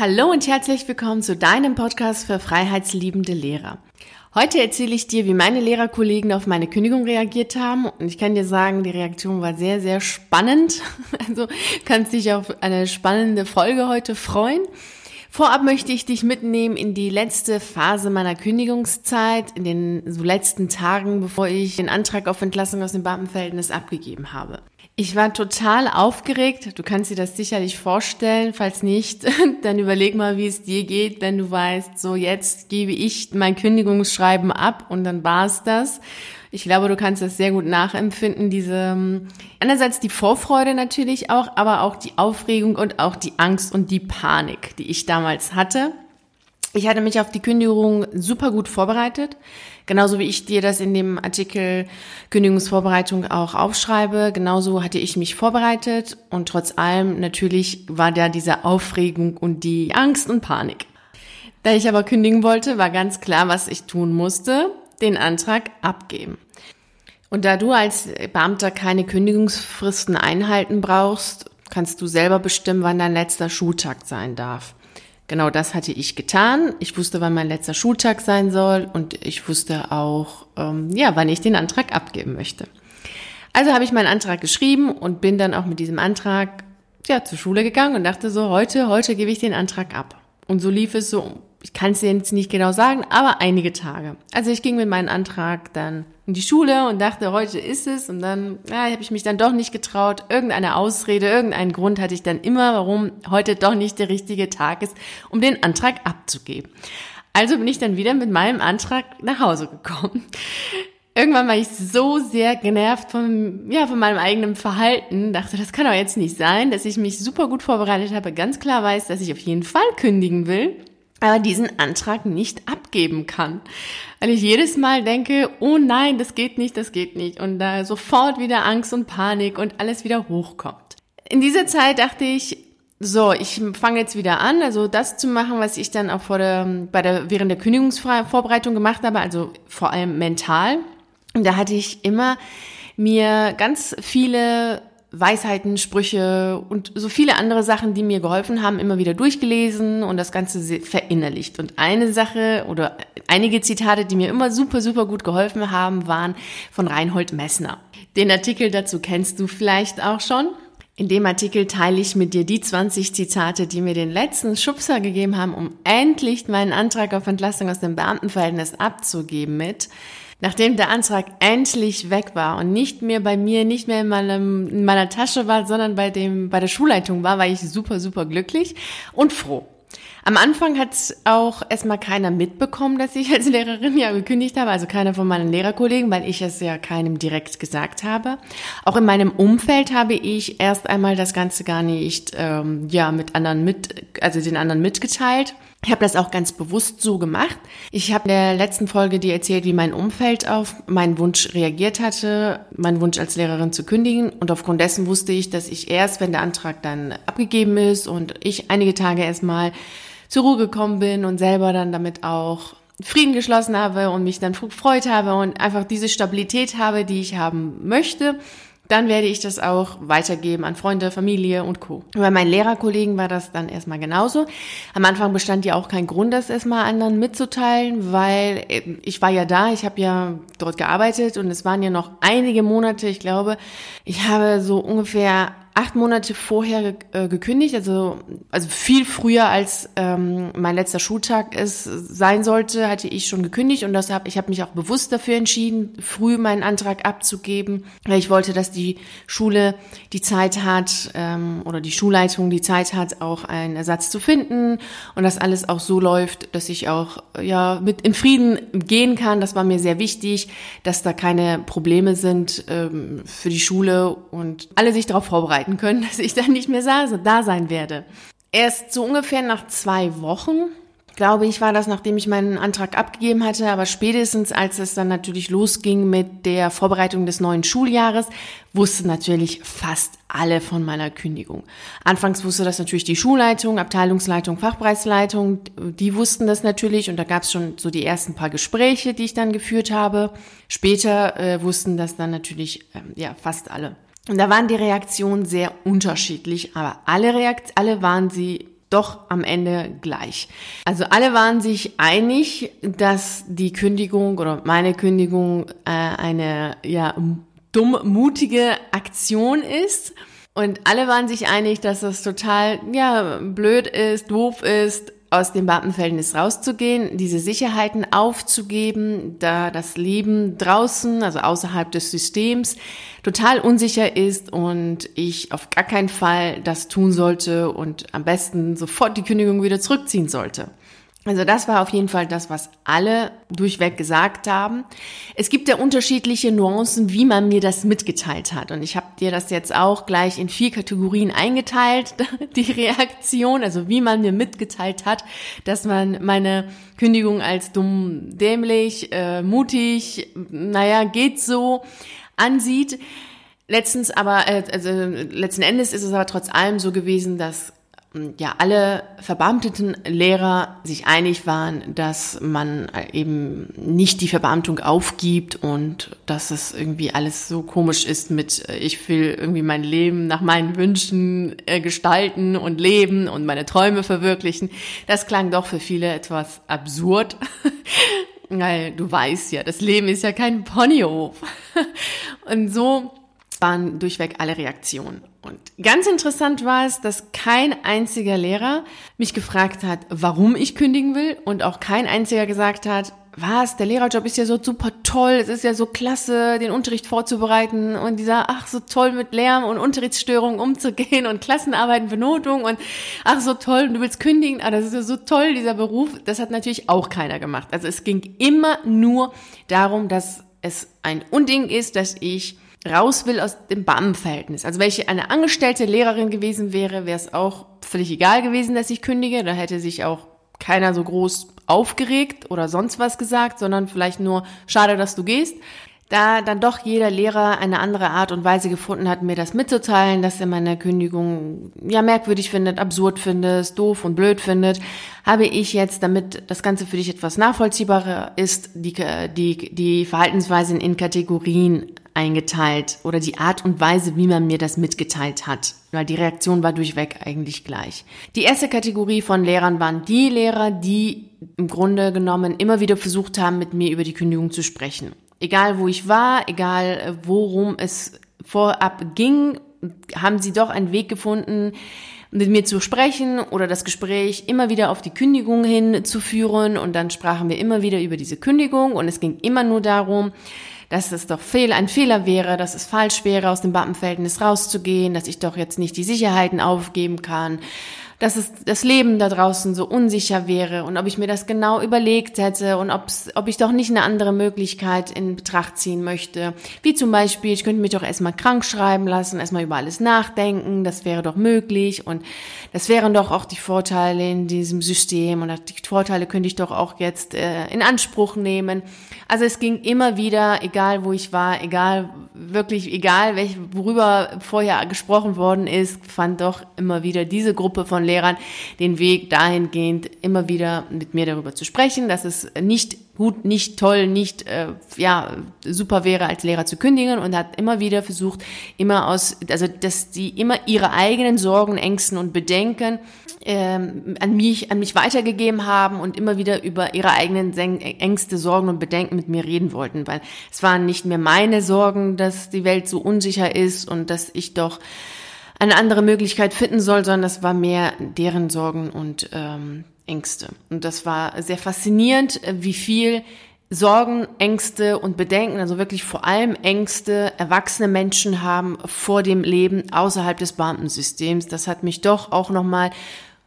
Hallo und herzlich willkommen zu deinem Podcast für freiheitsliebende Lehrer. Heute erzähle ich dir, wie meine Lehrerkollegen auf meine Kündigung reagiert haben. Und ich kann dir sagen, die Reaktion war sehr, sehr spannend. Also kannst dich auf eine spannende Folge heute freuen. Vorab möchte ich dich mitnehmen in die letzte Phase meiner Kündigungszeit, in den so letzten Tagen, bevor ich den Antrag auf Entlassung aus dem Beamtenverhältnis abgegeben habe. Ich war total aufgeregt. Du kannst dir das sicherlich vorstellen. Falls nicht, dann überleg mal, wie es dir geht, wenn du weißt, so jetzt gebe ich mein Kündigungsschreiben ab und dann war es das. Ich glaube, du kannst das sehr gut nachempfinden. Diese ähm, einerseits die Vorfreude natürlich auch, aber auch die Aufregung und auch die Angst und die Panik, die ich damals hatte. Ich hatte mich auf die Kündigung super gut vorbereitet, genauso wie ich dir das in dem Artikel Kündigungsvorbereitung auch aufschreibe. Genauso hatte ich mich vorbereitet und trotz allem natürlich war da diese Aufregung und die Angst und Panik. Da ich aber kündigen wollte, war ganz klar, was ich tun musste den Antrag abgeben. Und da du als Beamter keine Kündigungsfristen einhalten brauchst, kannst du selber bestimmen, wann dein letzter Schultag sein darf. Genau das hatte ich getan. Ich wusste, wann mein letzter Schultag sein soll und ich wusste auch, ähm, ja, wann ich den Antrag abgeben möchte. Also habe ich meinen Antrag geschrieben und bin dann auch mit diesem Antrag ja zur Schule gegangen und dachte so, heute, heute gebe ich den Antrag ab. Und so lief es so ich kann es jetzt nicht genau sagen, aber einige Tage. Also ich ging mit meinem Antrag dann in die Schule und dachte, heute ist es. Und dann ja, habe ich mich dann doch nicht getraut. Irgendeine Ausrede, irgendeinen Grund hatte ich dann immer, warum heute doch nicht der richtige Tag ist, um den Antrag abzugeben. Also bin ich dann wieder mit meinem Antrag nach Hause gekommen. Irgendwann war ich so sehr genervt von, ja, von meinem eigenen Verhalten, dachte, das kann doch jetzt nicht sein, dass ich mich super gut vorbereitet habe, ganz klar weiß, dass ich auf jeden Fall kündigen will aber diesen Antrag nicht abgeben kann. Weil ich jedes Mal denke, oh nein, das geht nicht, das geht nicht. Und da sofort wieder Angst und Panik und alles wieder hochkommt. In dieser Zeit dachte ich, so, ich fange jetzt wieder an, also das zu machen, was ich dann auch vor der, bei der, während der Kündigungsvorbereitung gemacht habe, also vor allem mental. Und da hatte ich immer mir ganz viele Weisheiten, Sprüche und so viele andere Sachen, die mir geholfen haben, immer wieder durchgelesen und das Ganze verinnerlicht. Und eine Sache oder einige Zitate, die mir immer super, super gut geholfen haben, waren von Reinhold Messner. Den Artikel dazu kennst du vielleicht auch schon. In dem Artikel teile ich mit dir die 20 Zitate, die mir den letzten Schubser gegeben haben, um endlich meinen Antrag auf Entlassung aus dem Beamtenverhältnis abzugeben mit. Nachdem der Antrag endlich weg war und nicht mehr bei mir, nicht mehr in, meinem, in meiner Tasche war, sondern bei dem, bei der Schulleitung war, war ich super, super glücklich und froh. Am Anfang hat auch erstmal keiner mitbekommen, dass ich als Lehrerin ja gekündigt habe, also keiner von meinen Lehrerkollegen, weil ich es ja keinem direkt gesagt habe. Auch in meinem Umfeld habe ich erst einmal das Ganze gar nicht ähm, ja mit anderen mit, also den anderen mitgeteilt. Ich habe das auch ganz bewusst so gemacht. Ich habe in der letzten Folge dir erzählt, wie mein Umfeld auf meinen Wunsch reagiert hatte, meinen Wunsch als Lehrerin zu kündigen. Und aufgrund dessen wusste ich, dass ich erst, wenn der Antrag dann abgegeben ist und ich einige Tage erstmal zur Ruhe gekommen bin und selber dann damit auch Frieden geschlossen habe und mich dann gefreut habe und einfach diese Stabilität habe, die ich haben möchte, dann werde ich das auch weitergeben an Freunde, Familie und Co. Bei meinen Lehrerkollegen war das dann erstmal genauso. Am Anfang bestand ja auch kein Grund, das erstmal anderen mitzuteilen, weil äh, ich war ja da, ich habe ja dort gearbeitet und es waren ja noch einige Monate, ich glaube, ich habe so ungefähr acht Monate vorher äh, gekündigt, also, also viel früher als ähm, mein letzter Schultag es sein sollte, hatte ich schon gekündigt und deshalb, ich habe mich auch bewusst dafür entschieden, früh meinen Antrag abzugeben, weil ich wollte, dass die Schule die Zeit hat ähm, oder die Schulleitung die Zeit hat, auch einen Ersatz zu finden und dass alles auch so läuft, dass ich auch ja mit in Frieden gehen kann. Das war mir sehr wichtig, dass da keine Probleme sind ähm, für die Schule und alle sich darauf vorbereiten vorbereiten können, dass ich dann nicht mehr da sein werde. Erst so ungefähr nach zwei Wochen, glaube ich, war das, nachdem ich meinen Antrag abgegeben hatte, aber spätestens als es dann natürlich losging mit der Vorbereitung des neuen Schuljahres, wussten natürlich fast alle von meiner Kündigung. Anfangs wusste das natürlich die Schulleitung, Abteilungsleitung, Fachbereichsleitung, die wussten das natürlich und da gab es schon so die ersten paar Gespräche, die ich dann geführt habe. Später äh, wussten das dann natürlich ähm, ja fast alle. Und da waren die Reaktionen sehr unterschiedlich, aber alle Reakt alle waren sie doch am Ende gleich. Also alle waren sich einig, dass die Kündigung oder meine Kündigung äh, eine ja dumm mutige Aktion ist. Und alle waren sich einig, dass das total ja blöd ist, doof ist, aus dem Beamtenverhältnis rauszugehen, diese Sicherheiten aufzugeben, da das Leben draußen, also außerhalb des Systems, total unsicher ist und ich auf gar keinen Fall das tun sollte und am besten sofort die Kündigung wieder zurückziehen sollte. Also das war auf jeden Fall das, was alle durchweg gesagt haben. Es gibt ja unterschiedliche Nuancen, wie man mir das mitgeteilt hat. Und ich habe dir das jetzt auch gleich in vier Kategorien eingeteilt, die Reaktion, also wie man mir mitgeteilt hat, dass man meine Kündigung als dumm, dämlich, äh, mutig, naja, geht so ansieht. Letztens aber, äh, also letzten Endes ist es aber trotz allem so gewesen, dass ja alle verbeamteten Lehrer sich einig waren, dass man eben nicht die Verbeamtung aufgibt und dass es irgendwie alles so komisch ist mit äh, ich will irgendwie mein Leben nach meinen Wünschen äh, gestalten und leben und meine Träume verwirklichen. Das klang doch für viele etwas absurd. Weil du weißt ja, das Leben ist ja kein Ponyhof. Und so waren durchweg alle Reaktionen. Und ganz interessant war es, dass kein einziger Lehrer mich gefragt hat, warum ich kündigen will und auch kein einziger gesagt hat, was, der Lehrerjob ist ja so super toll, es ist ja so klasse, den Unterricht vorzubereiten und dieser, ach, so toll mit Lärm und Unterrichtsstörungen umzugehen und Klassenarbeiten, Benotung und ach, so toll, du willst kündigen, ah, das ist ja so toll, dieser Beruf. Das hat natürlich auch keiner gemacht. Also es ging immer nur darum, dass es ein Unding ist, dass ich raus will aus dem Beamtenverhältnis. Also welche eine angestellte Lehrerin gewesen wäre, wäre es auch völlig egal gewesen, dass ich kündige. Da hätte sich auch keiner so groß aufgeregt oder sonst was gesagt, sondern vielleicht nur schade, dass du gehst. Da dann doch jeder Lehrer eine andere Art und Weise gefunden hat, mir das mitzuteilen, dass er meine Kündigung ja merkwürdig findet, absurd findet, doof und blöd findet, habe ich jetzt, damit das Ganze für dich etwas nachvollziehbarer ist, die, die, die Verhaltensweisen in Kategorien eingeteilt oder die Art und Weise, wie man mir das mitgeteilt hat, weil die Reaktion war durchweg eigentlich gleich. Die erste Kategorie von Lehrern waren die Lehrer, die im Grunde genommen immer wieder versucht haben, mit mir über die Kündigung zu sprechen. Egal wo ich war, egal worum es vorab ging, haben sie doch einen Weg gefunden, mit mir zu sprechen oder das Gespräch immer wieder auf die Kündigung hinzuführen und dann sprachen wir immer wieder über diese Kündigung und es ging immer nur darum, dass es doch fehl, ein Fehler wäre, dass es falsch wäre, aus dem Beamtenverhältnis rauszugehen, dass ich doch jetzt nicht die Sicherheiten aufgeben kann, dass es das Leben da draußen so unsicher wäre und ob ich mir das genau überlegt hätte und ob's, ob ich doch nicht eine andere Möglichkeit in Betracht ziehen möchte. Wie zum Beispiel, ich könnte mich doch erstmal krank schreiben lassen, erstmal über alles nachdenken, das wäre doch möglich und das wären doch auch die Vorteile in diesem System und die Vorteile könnte ich doch auch jetzt äh, in Anspruch nehmen. Also es ging immer wieder, egal wo ich war, egal, wirklich egal, welch, worüber vorher gesprochen worden ist, fand doch immer wieder diese Gruppe von Lehrern den Weg dahingehend, immer wieder mit mir darüber zu sprechen, dass es nicht gut, nicht toll, nicht äh, ja super wäre, als Lehrer zu kündigen und hat immer wieder versucht, immer aus, also dass sie immer ihre eigenen Sorgen, Ängsten und Bedenken ähm, an mich, an mich weitergegeben haben und immer wieder über ihre eigenen Ängste, Sorgen und Bedenken mit mir reden wollten, weil es waren nicht mehr meine Sorgen, dass die Welt so unsicher ist und dass ich doch eine andere Möglichkeit finden soll, sondern das war mehr deren Sorgen und ähm, Ängste. Und das war sehr faszinierend, wie viel Sorgen, Ängste und Bedenken, also wirklich vor allem Ängste, erwachsene Menschen haben vor dem Leben außerhalb des Beamtensystems. Das hat mich doch auch nochmal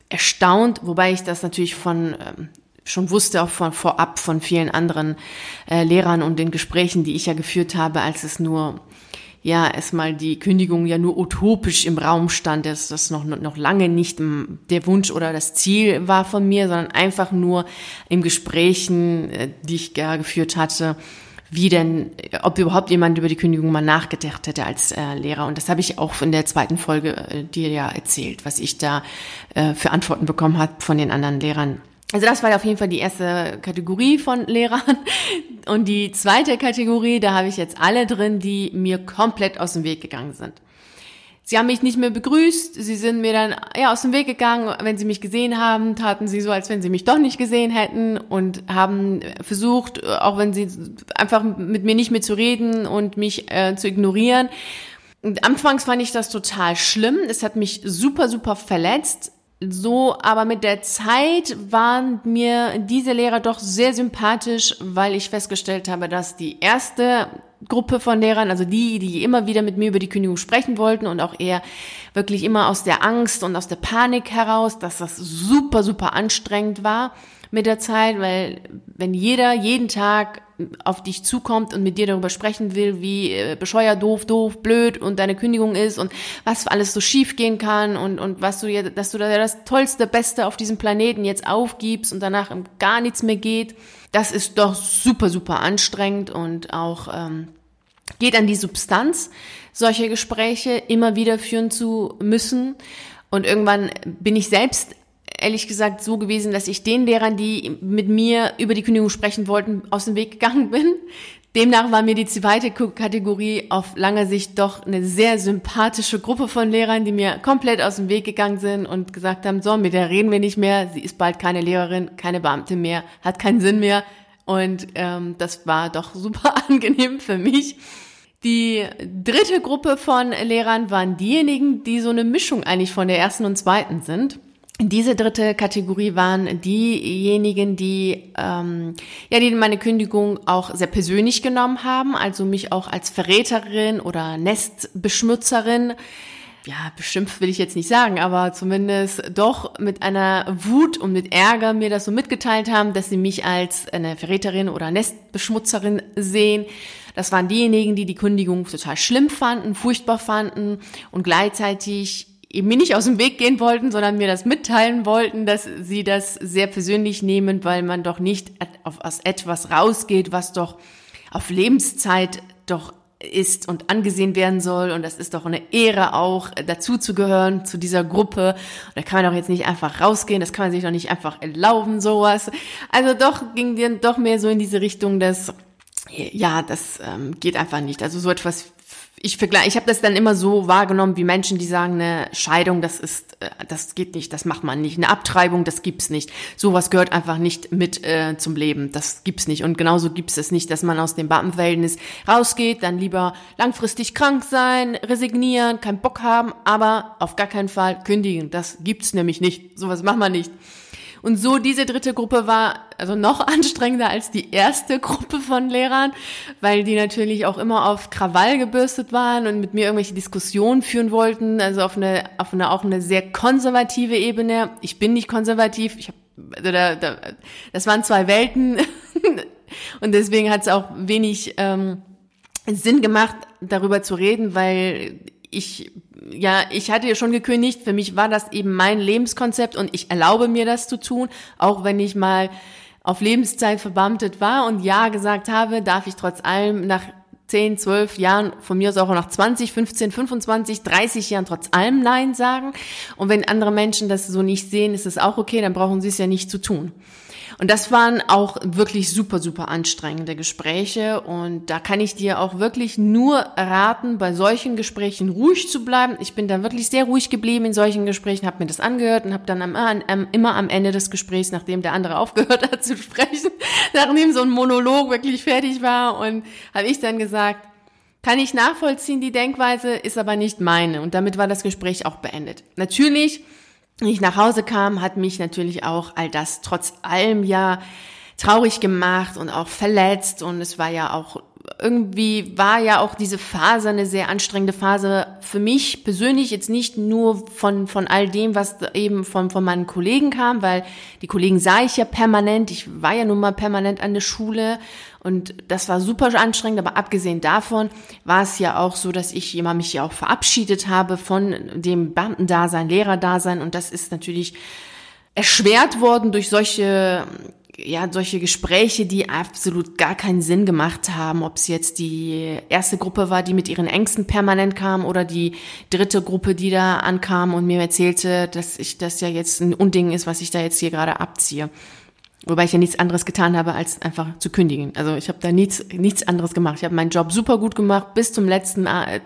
erstaunt, wobei ich das natürlich von ähm, schon wusste, auch von vorab von vielen anderen äh, Lehrern und den Gesprächen, die ich ja geführt habe, als es nur ja erstmal die Kündigung ja nur utopisch im Raum stand, dass das noch, noch lange nicht der Wunsch oder das Ziel war von mir, sondern einfach nur im Gesprächen, äh, die ich ja geführt hatte, wie denn, ob überhaupt jemand über die Kündigung mal nachgedacht hätte als äh, Lehrer. Und das habe ich auch in der zweiten Folge äh, dir ja erzählt, was ich da äh, für Antworten bekommen habe von den anderen Lehrern. Also das war auf jeden Fall die erste Kategorie von Lehrern. Und die zweite Kategorie, da habe ich jetzt alle drin, die mir komplett aus dem Weg gegangen sind. Sie haben mich nicht mehr begrüßt, sie sind mir dann ja aus dem Weg gegangen. Wenn sie mich gesehen haben, taten sie so, als wenn sie mich doch nicht gesehen hätten und haben versucht, auch wenn sie einfach mit mir nicht mehr zu reden und mich äh, zu ignorieren. Und anfangs fand ich das total schlimm. Es hat mich super, super verletzt. So, aber mit der Zeit waren mir diese Lehrer doch sehr sympathisch, weil ich festgestellt habe, dass die erste Gruppe von Lehrern, also die, die immer wieder mit mir über die Kündigung sprechen wollten und auch eher wirklich immer aus der Angst und aus der Panik heraus, dass das super, super anstrengend war mit der Zeit, weil wenn jeder jeden Tag auf dich zukommt und mit dir darüber sprechen will, wie äh, bescheuert, doof, doof, blöd und deine Kündigung ist und was alles so schief gehen kann und, und was du ja, dass du da das tollste, beste auf diesem Planeten jetzt aufgibst und danach gar nichts mehr geht, das ist doch super, super anstrengend und auch ähm, geht an die Substanz, solche Gespräche immer wieder führen zu müssen. Und irgendwann bin ich selbst ehrlich gesagt so gewesen, dass ich den Lehrern, die mit mir über die Kündigung sprechen wollten, aus dem Weg gegangen bin. Demnach war mir die zweite Kategorie auf lange Sicht doch eine sehr sympathische Gruppe von Lehrern, die mir komplett aus dem Weg gegangen sind und gesagt haben, so, mit der reden wir nicht mehr, sie ist bald keine Lehrerin, keine Beamte mehr, hat keinen Sinn mehr. Und ähm, das war doch super angenehm für mich. Die dritte Gruppe von Lehrern waren diejenigen, die so eine Mischung eigentlich von der ersten und zweiten sind. Diese dritte Kategorie waren diejenigen, die ähm, ja, die meine Kündigung auch sehr persönlich genommen haben, also mich auch als Verräterin oder Nestbeschmutzerin ja, beschimpft will ich jetzt nicht sagen, aber zumindest doch mit einer Wut und mit Ärger mir das so mitgeteilt haben, dass sie mich als eine Verräterin oder Nestbeschmutzerin sehen. Das waren diejenigen, die die Kündigung total schlimm fanden, furchtbar fanden und gleichzeitig eben mir nicht aus dem Weg gehen wollten, sondern mir das mitteilen wollten, dass sie das sehr persönlich nehmen, weil man doch nicht aus etwas rausgeht, was doch auf Lebenszeit doch ist und angesehen werden soll. Und das ist doch eine Ehre auch, dazu zu gehören, zu dieser Gruppe. Da kann man doch jetzt nicht einfach rausgehen, das kann man sich doch nicht einfach erlauben, sowas. Also doch ging dann doch mehr so in diese Richtung, dass ja, das ähm, geht einfach nicht. Also so etwas ich vergleiche, ich habe das dann immer so wahrgenommen wie Menschen, die sagen, eine Scheidung, das ist, äh, das geht nicht, das macht man nicht. Eine Abtreibung, das gibt's nicht. Sowas gehört einfach nicht mit äh, zum Leben. Das gibt's nicht. Und genauso gibt's es nicht, dass man aus dem Beamtenverhältnis rausgeht, dann lieber langfristig krank sein, resignieren, keinen Bock haben, aber auf gar keinen Fall kündigen. Das gibt's nämlich nicht. Sowas macht man nicht. Und so diese dritte Gruppe war also noch anstrengender als die erste Gruppe von Lehrern, weil die natürlich auch immer auf Krawall gebürstet waren und mit mir irgendwelche Diskussionen führen wollten, also auf eine auf eine auch eine sehr konservative Ebene. Ich bin nicht konservativ, ich habe also da, da, das waren zwei Welten. Und deswegen hat es auch wenig ähm, Sinn gemacht, darüber zu reden, weil ich, ja, ich hatte ja schon gekündigt. Für mich war das eben mein Lebenskonzept und ich erlaube mir das zu tun, auch wenn ich mal auf Lebenszeit verbeamtet war und ja gesagt habe, darf ich trotz allem nach 10, 12 Jahren, von mir aus auch nach 20, 15, 25, 30 Jahren trotz allem Nein sagen. Und wenn andere Menschen das so nicht sehen, ist es auch okay, dann brauchen sie es ja nicht zu tun. Und das waren auch wirklich super, super anstrengende Gespräche. Und da kann ich dir auch wirklich nur raten, bei solchen Gesprächen ruhig zu bleiben. Ich bin da wirklich sehr ruhig geblieben in solchen Gesprächen, habe mir das angehört und habe dann am, am, immer am Ende des Gesprächs, nachdem der andere aufgehört hat zu sprechen, nachdem so ein Monolog wirklich fertig war, und habe ich dann gesagt, kann ich nachvollziehen, die Denkweise ist aber nicht meine. Und damit war das Gespräch auch beendet. Natürlich ich nach Hause kam, hat mich natürlich auch all das trotz allem ja traurig gemacht und auch verletzt. Und es war ja auch irgendwie war ja auch diese Phase eine sehr anstrengende Phase für mich persönlich jetzt nicht nur von von all dem, was eben von von meinen Kollegen kam, weil die Kollegen sah ich ja permanent, ich war ja nun mal permanent an der Schule und das war super anstrengend, aber abgesehen davon war es ja auch so, dass ich immer mich ja auch verabschiedet habe von dem Beamtendasein, Lehrerdasein und das ist natürlich erschwert worden durch solche ja, solche Gespräche, die absolut gar keinen Sinn gemacht haben, ob es jetzt die erste Gruppe war, die mit ihren Ängsten permanent kam oder die dritte Gruppe, die da ankam und mir erzählte, dass ich das ja jetzt ein Unding ist, was ich da jetzt hier gerade abziehe. Wobei ich ja nichts anderes getan habe, als einfach zu kündigen. Also ich habe da nichts, nichts anderes gemacht. Ich habe meinen Job super gut gemacht bis zum letzten, äh,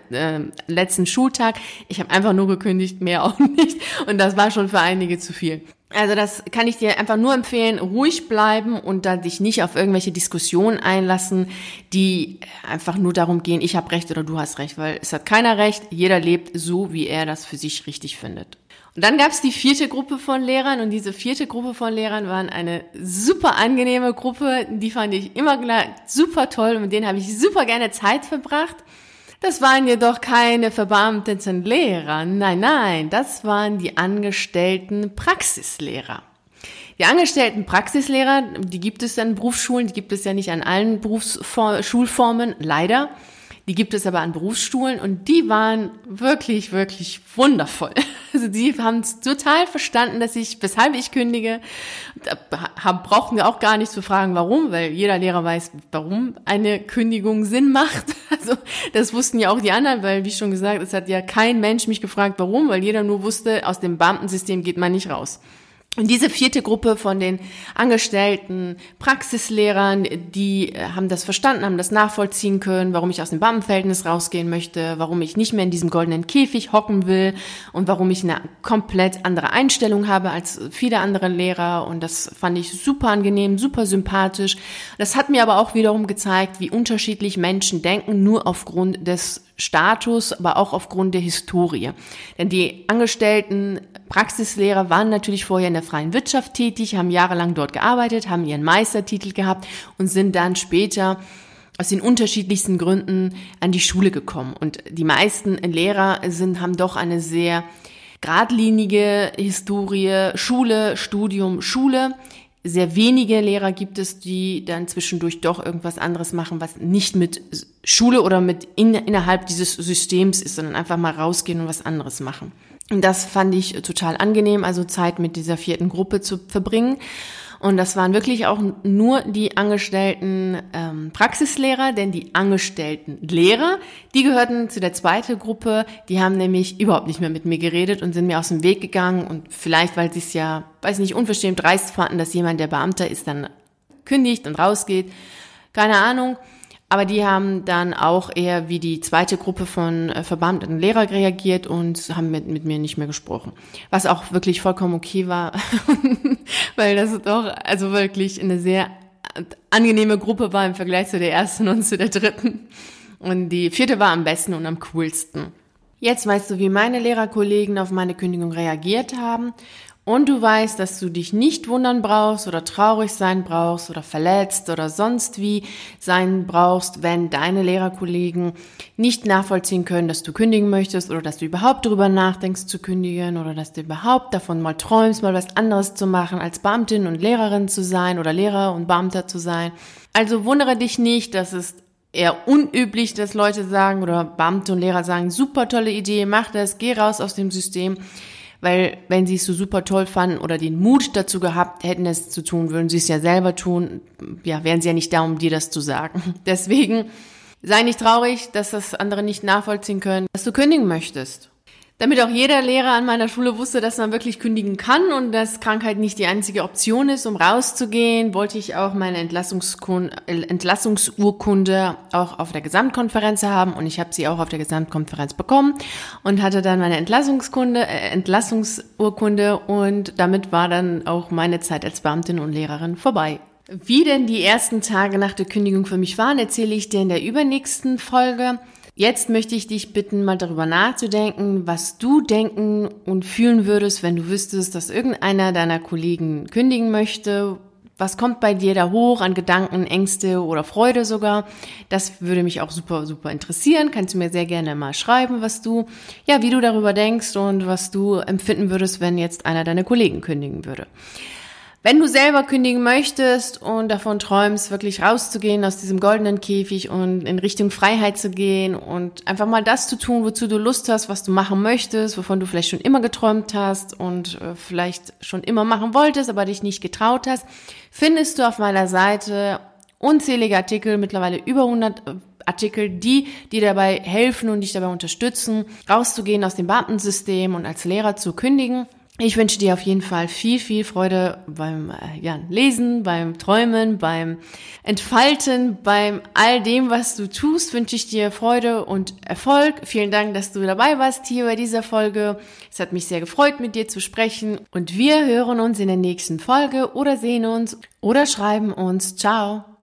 letzten Schultag. Ich habe einfach nur gekündigt, mehr auch nicht. Und das war schon für einige zu viel. Also das kann ich dir einfach nur empfehlen, ruhig bleiben und da dich nicht auf irgendwelche Diskussionen einlassen, die einfach nur darum gehen, ich habe recht oder du hast recht, weil es hat keiner recht, jeder lebt so, wie er das für sich richtig findet. Und dann gab es die vierte Gruppe von Lehrern und diese vierte Gruppe von Lehrern waren eine super angenehme Gruppe, die fand ich immer super toll und mit denen habe ich super gerne Zeit verbracht. Das waren jedoch keine verbeamteten Lehrer. Nein, nein, das waren die angestellten Praxislehrer. Die angestellten Praxislehrer, die gibt es an Berufsschulen, die gibt es ja nicht an allen Berufsschulformen, leider. Die gibt es aber an Berufsschulen und die waren wirklich, wirklich wundervoll. Also die haben es total verstanden, dass ich, weshalb ich kündige. Da brauchten wir auch gar nicht zu fragen, warum, weil jeder Lehrer weiß, warum eine Kündigung Sinn macht. Also das wussten ja auch die anderen, weil wie schon gesagt, es hat ja kein Mensch mich gefragt, warum, weil jeder nur wusste, aus dem Beamtensystem geht man nicht raus. Und diese vierte Gruppe von den angestellten Praxislehrern, die äh, haben das verstanden, haben das nachvollziehen können, warum ich aus dem Beamtenverhältnis rausgehen möchte, warum ich nicht mehr in diesem goldenen Käfig hocken will und warum ich eine komplett andere Einstellung habe als viele andere Lehrer. Und das fand ich super angenehm, super sympathisch. Das hat mir aber auch wiederum gezeigt, wie unterschiedlich Menschen denken, nur aufgrund des Status, aber auch aufgrund der Historie. Denn die angestellten Praxislehrer waren natürlich vorher in der freien Wirtschaft tätig, haben jahrelang dort gearbeitet, haben ihren Meistertitel gehabt und sind dann später aus den unterschiedlichsten Gründen an die Schule gekommen. Und die meisten Lehrer sind, haben doch eine sehr geradlinige Historie, Schule, Studium, Schule sehr wenige Lehrer gibt es, die dann zwischendurch doch irgendwas anderes machen, was nicht mit Schule oder mit in, innerhalb dieses Systems ist, sondern einfach mal rausgehen und was anderes machen. Und das fand ich total angenehm, also Zeit mit dieser vierten Gruppe zu verbringen. Und das waren wirklich auch nur die angestellten ähm, Praxislehrer, denn die angestellten Lehrer, die gehörten zu der zweiten Gruppe, die haben nämlich überhaupt nicht mehr mit mir geredet und sind mir aus dem Weg gegangen. Und vielleicht, weil sie es ja, weiß nicht, unverschämt dreist fanden, dass jemand, der Beamter ist, dann kündigt und rausgeht. Keine Ahnung. Aber die haben dann auch eher wie die zweite Gruppe von äh, verbeamteten Lehrer reagiert und haben mit, mit mir nicht mehr gesprochen. Was auch wirklich vollkommen okay war, weil das doch also wirklich eine sehr angenehme Gruppe war im Vergleich zu der ersten und zu der dritten. Und die vierte war am besten und am coolsten. Jetzt weißt du, wie meine Lehrerkollegen auf meine Kündigung reagiert haben und du weißt, dass du dich nicht wundern brauchst oder traurig sein brauchst oder verletzt oder sonst wie sein brauchst, wenn deine Lehrerkollegen nicht nachvollziehen können, dass du kündigen möchtest oder dass du überhaupt darüber nachdenkst zu kündigen oder dass du überhaupt davon mal träumst, mal was anderes zu machen, als Beamtin und Lehrerin zu sein oder Lehrer und Beamter zu sein. Also wundere dich nicht, dass es eher unüblich, dass Leute sagen oder Beamte und Lehrer sagen, super tolle Idee, mach das, geh raus aus dem System weil wenn sie es so super toll fanden oder den Mut dazu gehabt hätten, es zu tun, würden sie es ja selber tun. Ja, wären sie ja nicht da, um dir das zu sagen. Deswegen sei nicht traurig, dass das andere nicht nachvollziehen können, dass du kündigen möchtest. Damit auch jeder Lehrer an meiner Schule wusste, dass man wirklich kündigen kann und dass Krankheit nicht die einzige Option ist, um rauszugehen, wollte ich auch meine Entlassungsurkunde auch auf der Gesamtkonferenz haben und ich habe sie auch auf der Gesamtkonferenz bekommen und hatte dann meine Entlassungskunde, äh, Entlassungsurkunde und damit war dann auch meine Zeit als Beamtin und Lehrerin vorbei. Wie denn die ersten Tage nach der Kündigung für mich waren, erzähle ich dir in der übernächsten Folge. Jetzt möchte ich dich bitten, mal darüber nachzudenken, was du denken und fühlen würdest, wenn du wüsstest, dass irgendeiner deiner Kollegen kündigen möchte. Was kommt bei dir da hoch an Gedanken, Ängste oder Freude sogar? Das würde mich auch super, super interessieren. Kannst du mir sehr gerne mal schreiben, was du, ja, wie du darüber denkst und was du empfinden würdest, wenn jetzt einer deiner Kollegen kündigen würde. Wenn du selber kündigen möchtest und davon träumst, wirklich rauszugehen aus diesem goldenen Käfig und in Richtung Freiheit zu gehen und einfach mal das zu tun, wozu du Lust hast, was du machen möchtest, wovon du vielleicht schon immer geträumt hast und äh, vielleicht schon immer machen wolltest, aber dich nicht getraut hast, findest du auf meiner Seite unzählige Artikel, mittlerweile über 100 äh, Artikel, die dir dabei helfen und dich dabei unterstützen, rauszugehen aus dem Beamtensystem und als Lehrer zu kündigen. Ich wünsche dir auf jeden Fall viel, viel Freude beim äh, ja, Lesen, beim Träumen, beim Entfalten, beim all dem, was du tust, wünsche ich dir Freude und Erfolg. Vielen Dank, dass du dabei warst hier bei dieser Folge. Es hat mich sehr gefreut, mit dir zu sprechen und wir hören uns in der nächsten Folge oder sehen uns oder schreiben uns. Ciao.